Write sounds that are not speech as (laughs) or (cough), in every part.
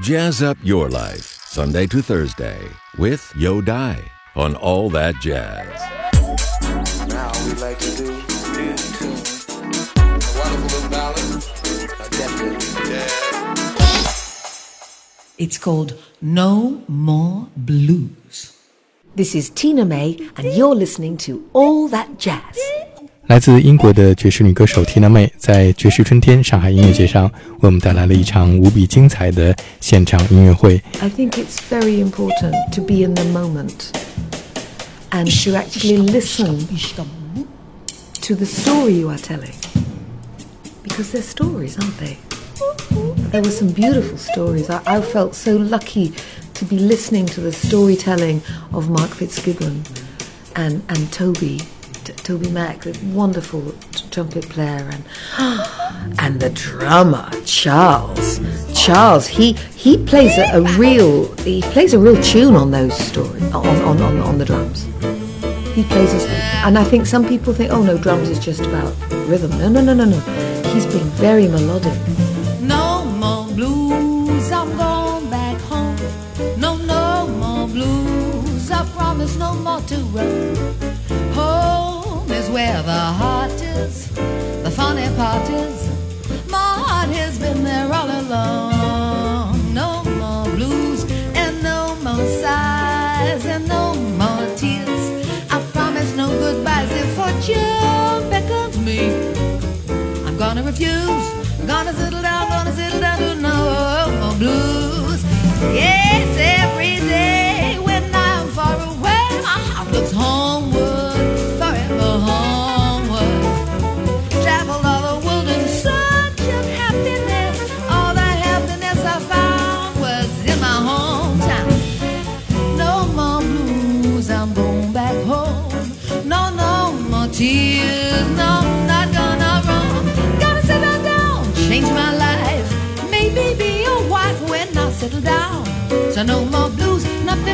Jazz up your life, Sunday to Thursday, with Yo Dai on All That Jazz. Now we like to do in tune. A wonderful little ballad. A definitely jazz. It's called No More Blues. This is Tina May, and you're listening to All That Jazz 来自英国的爵士女歌手 Tina May 在爵士春天上海音乐节上为我们带来了一场无比精彩的现场音乐会。 I think it's very important to be in the moment and to actually listen to the story you are telling. Because they're stories, aren't they? There were some beautiful stories. I, I felt so lucky to be listening to the storytelling of Mark Fitzgibbon and, and Toby, Toby Mack, the wonderful trumpet player, and (gasps) and the drummer Charles. Charles, he he plays a, a real he plays a real tune on those stories on on, on, on the drums. He plays and I think some people think, oh no, drums is just about rhythm. No, no, no, no, no. He's being very melodic. No more blues, I'm going back home. No, no more blues, I promise no more to run. Home oh, where the heart is, the funny part is, my heart has been there all along. No more blues, and no more sighs, and no more tears. I promise no goodbyes if fortune beckons me. I'm gonna refuse. I'm Gonna settle down, gonna settle down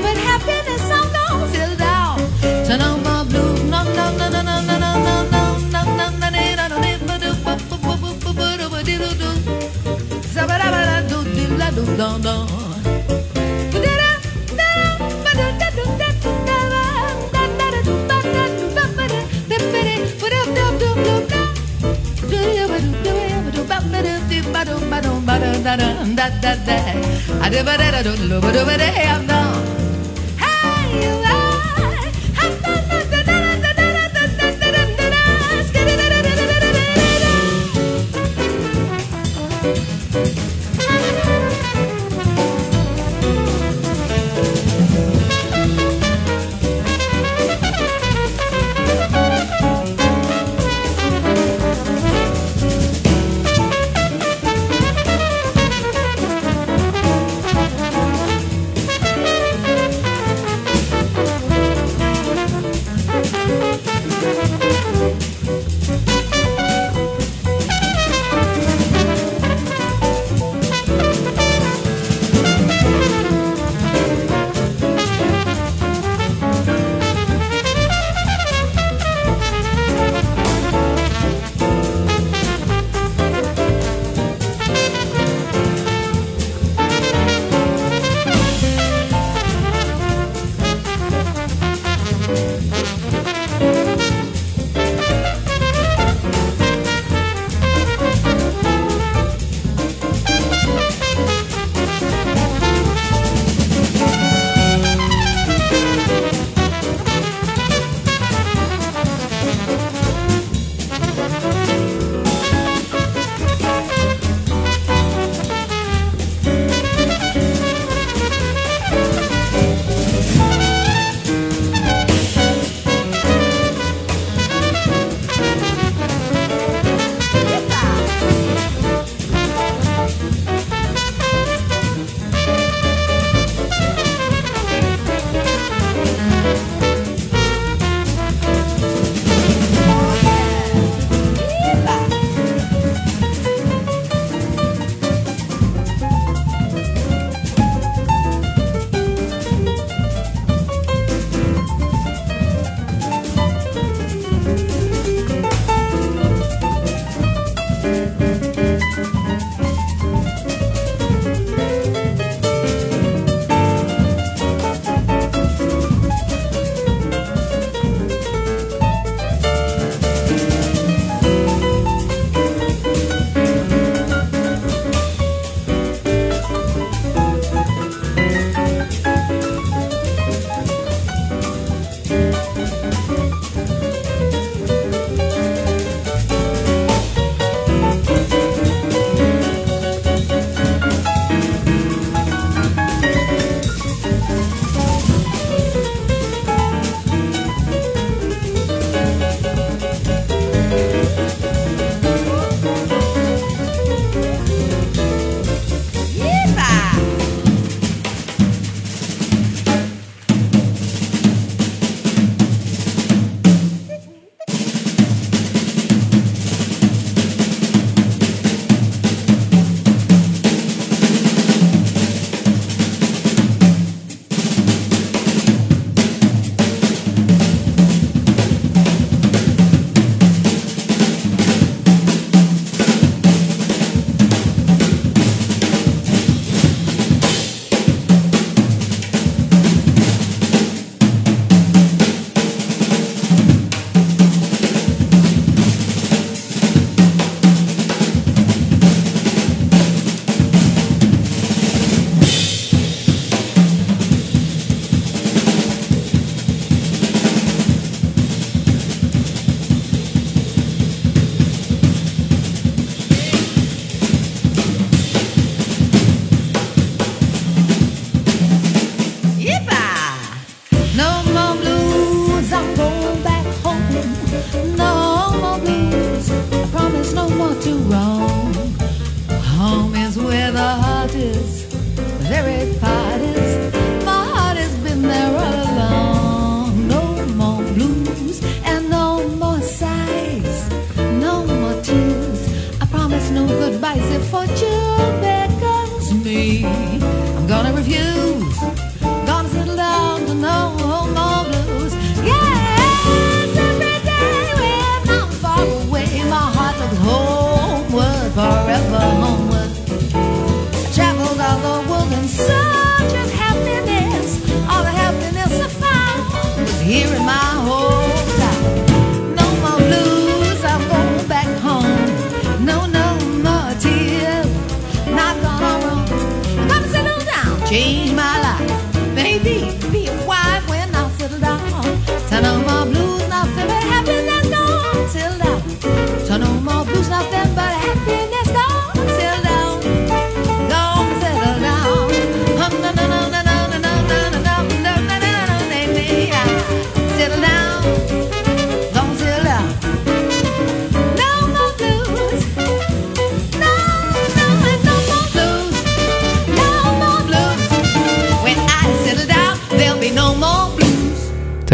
but happiness. I'm gonna settle down. So no more blues, no, no, no, no, no, no, no, no, no, no, no, no, no, no, no, no, I'm done. Hey,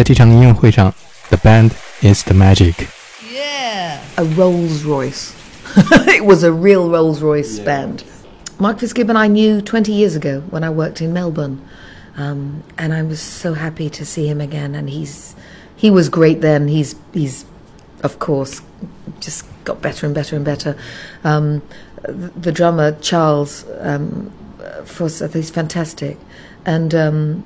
这场音乐会上，The band is the magic。 Yeah. a Rolls Royce. (laughs) it was a real Rolls Royce band. Mark Fitzgibbon I knew 20 years ago when I worked in Melbourne. Um, and I was so happy to see him again. And he's he was great then. He's he's of course just got better and better and better. Um, the, the drummer Charles um, Foss, he's fantastic, and um,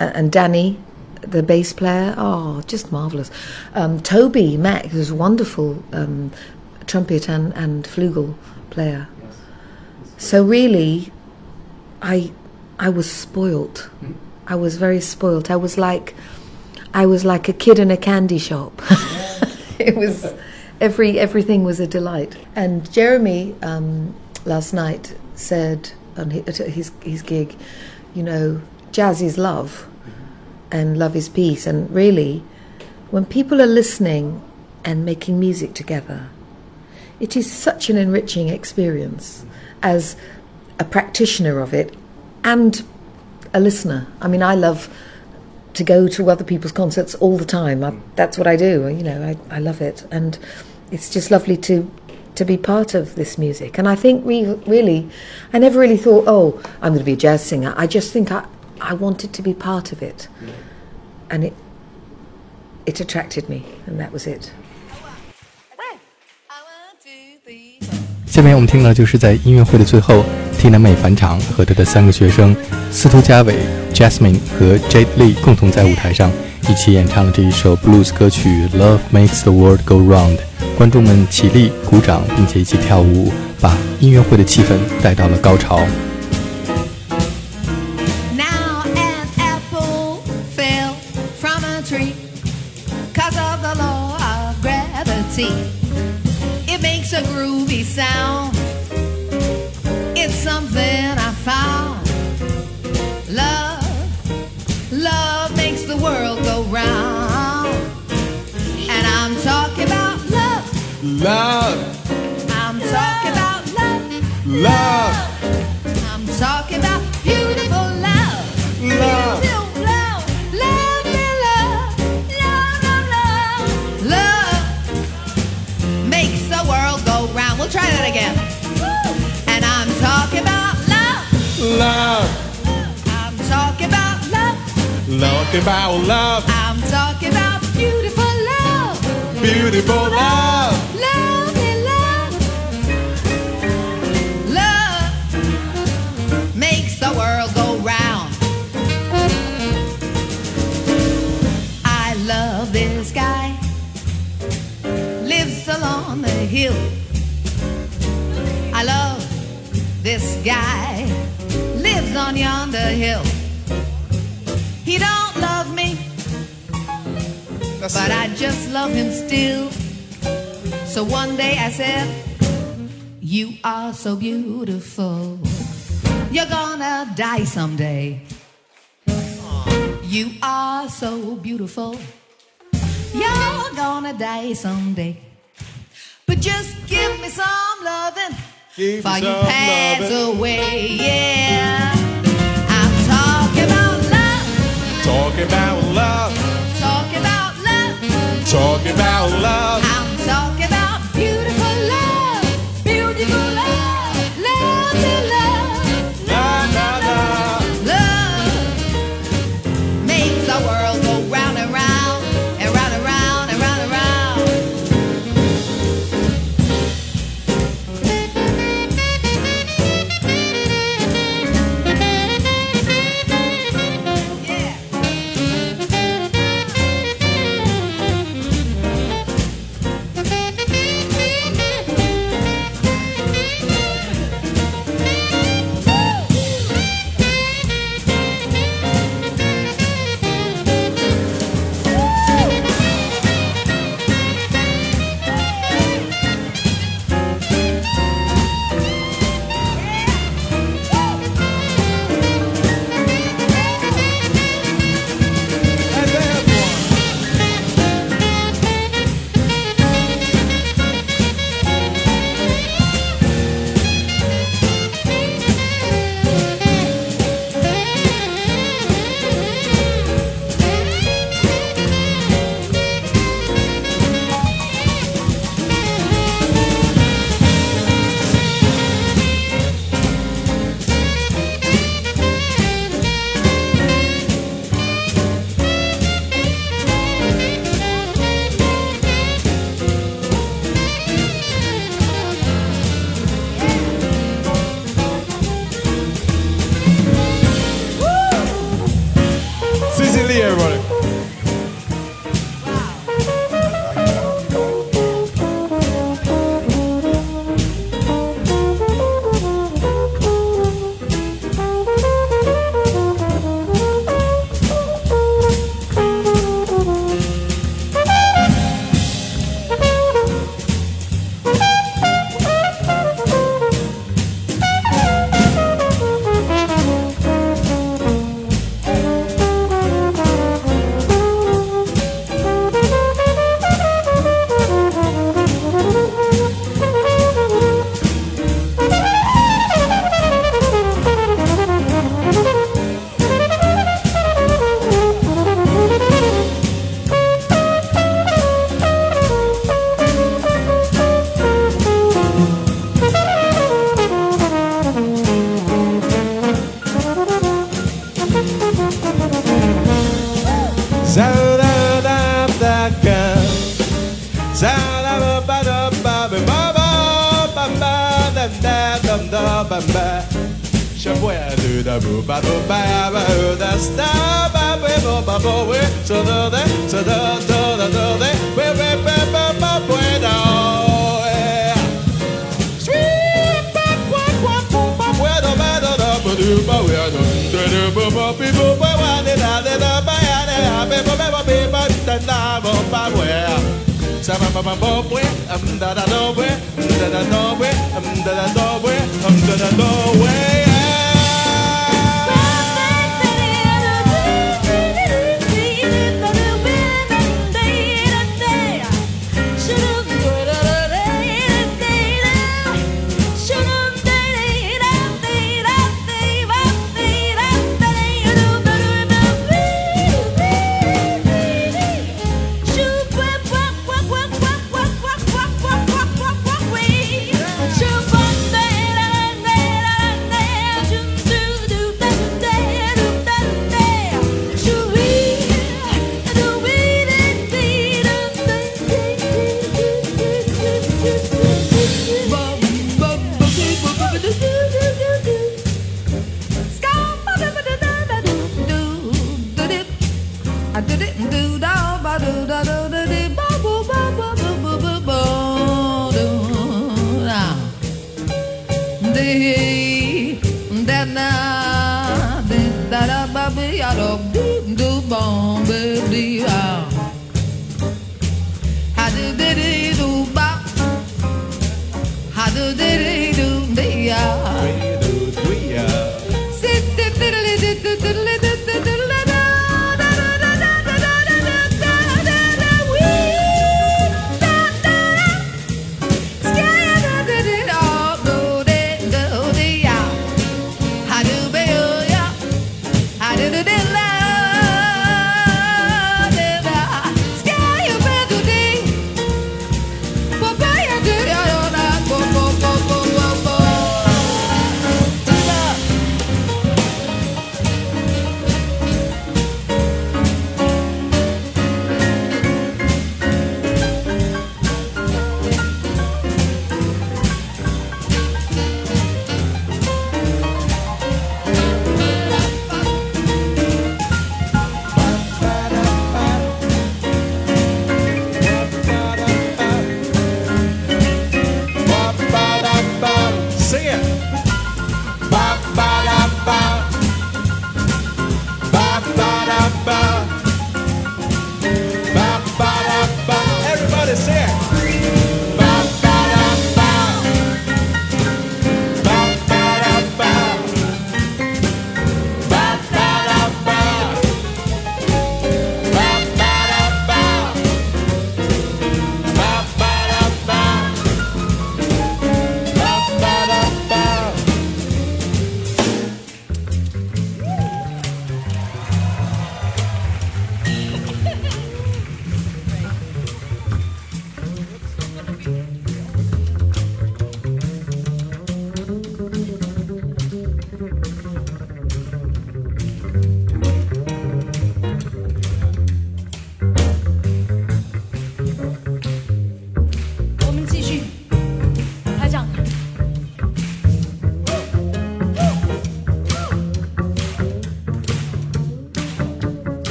a- and Danny, the bass player, oh, just marvelous. Um, Toby Mack, who's a wonderful um, trumpet and, and flugel player. So really, I I was spoilt. I was very spoilt. I was like I was like a kid in a candy shop. (laughs) it was every everything was a delight. And Jeremy um, last night said on his his gig, you know, jazz is love, and love is peace. And really, when people are listening and making music together, it is such an enriching experience as a practitioner of it and a listener. I mean, I love to go to other people's concerts all the time. I, that's what I do. You know, I, I love it, and it's just lovely to to be part of this music. And I think we really, I never really thought, oh, I'm going to be a jazz singer. I just think I I wanted to be part of it, and it it attracted me, and that was it. 下面我们听到就是在音乐会的最后，Tina 妹返场和她的三个学生司徒佳伟、Jasmine 和 Jade Lee 共同在舞台上一起演唱了这一首 blues 歌曲《Love Makes the World Go Round》。观众们起立鼓掌，并且一起跳舞，把音乐会的气氛带到了高潮。Love, makes the world go round. And I'm talking about love. Love, about love, I'm talking about beautiful love. beautiful love. Lovely love. Love makes the world go round. I love this guy. Lives along the hill. I love this guy. Lives on yonder hill. He don't love me, That's but it. I just love him still. So one day I said, You are so beautiful. You're gonna die someday. You are so beautiful. You're gonna die someday. But just give me some loving me before you pass lovin'. away. Yeah. Talking about love, Talking about love. talking about love, I'm talking Je voyage de bout da da par bout de star par bout da da oui se donne se donne donne da da oui oui oui oui bueno Yeah. the way. diddy do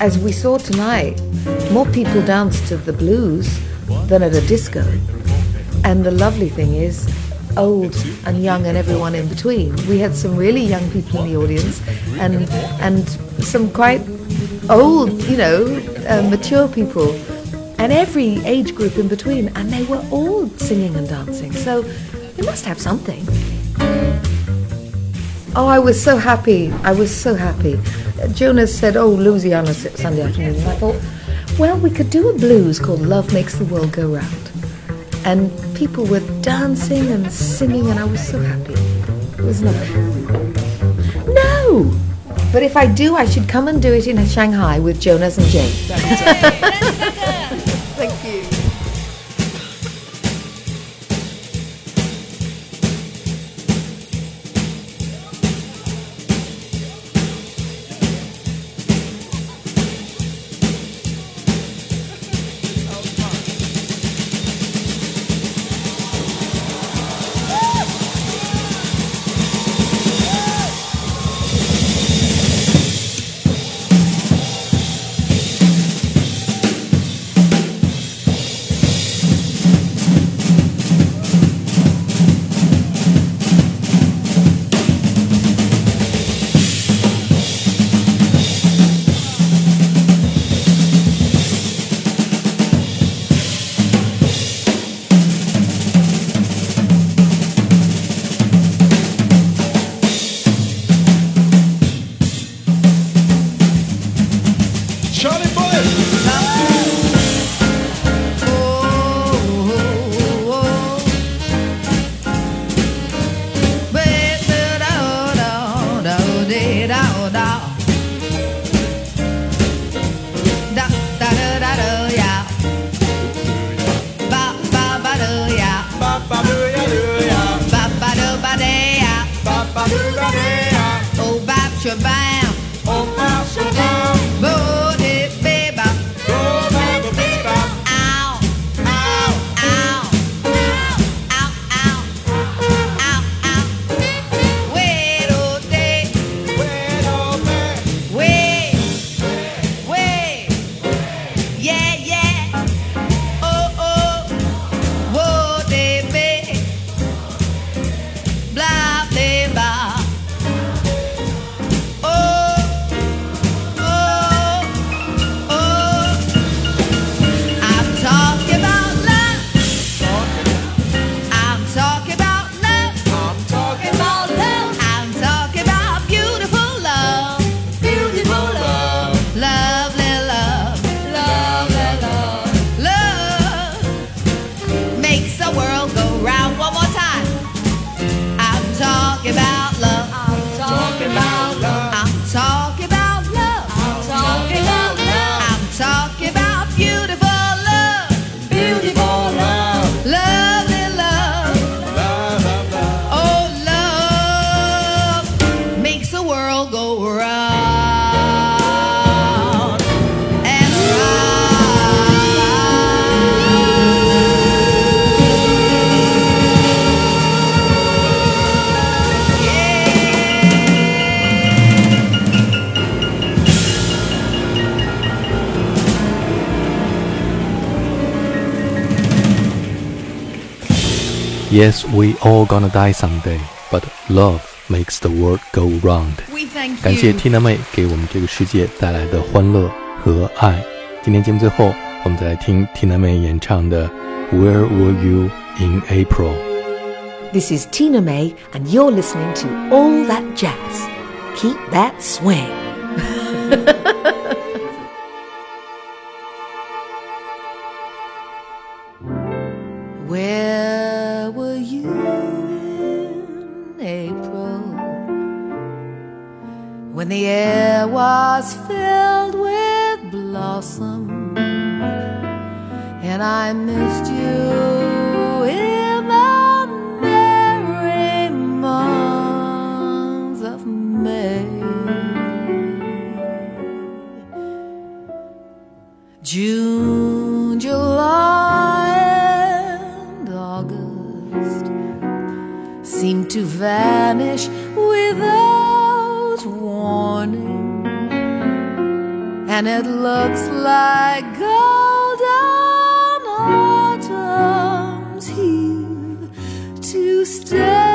as we saw tonight, more people dance to the blues than at a disco. And the lovely thing is, old and young and everyone in between. We had some really young people in the audience, and and some quite old, you know, uh, mature people, and every age group in between, and they were all singing and dancing. So we must have something. Oh, I was so happy. I was so happy. Jonas said, Oh, Louisiana Sunday afternoon. And I thought, well, we could do a blues called Love Makes the World Go Round. And people were dancing and singing, and I was so happy. It was lovely. No! But if I do, I should come and do it in Shanghai with Jonas and Jane. (laughs) Oh ba so ba. booty, Yes, we all gonna die someday, but love makes the world go round. We thank 感谢 you. Tina 妹给我们这个世界带来的欢乐和爱。今天节目最后，我们再来听 Tina 妹演唱的《Where Were You in April》。 This is Tina May, and you're listening to All That Jazz. Keep that swing. I missed you in the merry months of May. June, July, and August seem to vanish without warning, and it looks like God autumn's here to stay.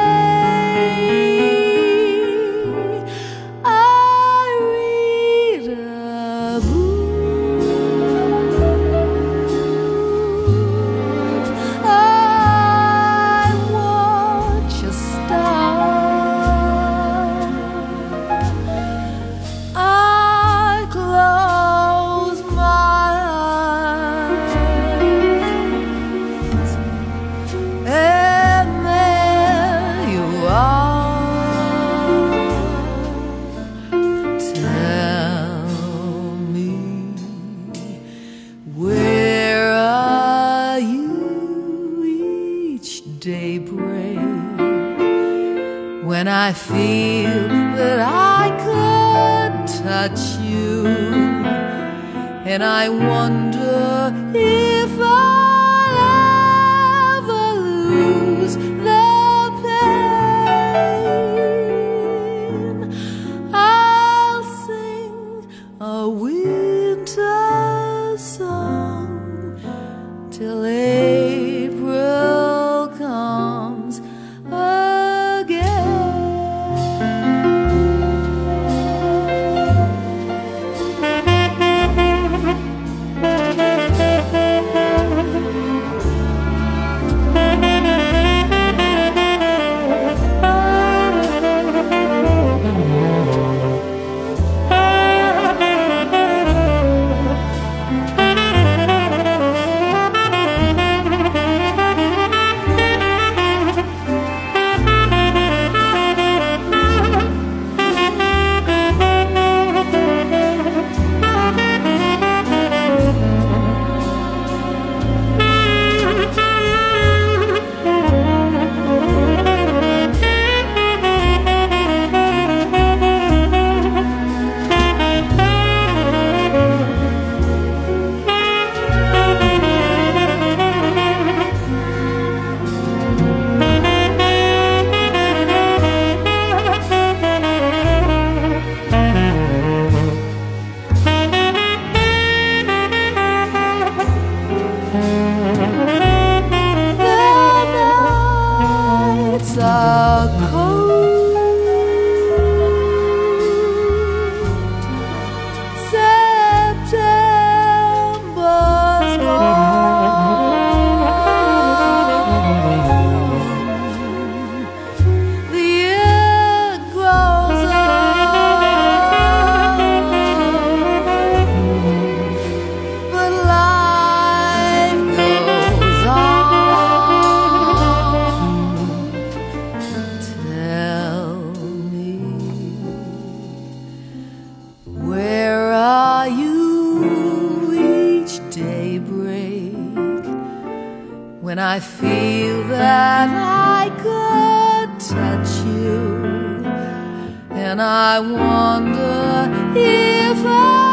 and I wonder. When I feel that I could touch you, and I wonder if I.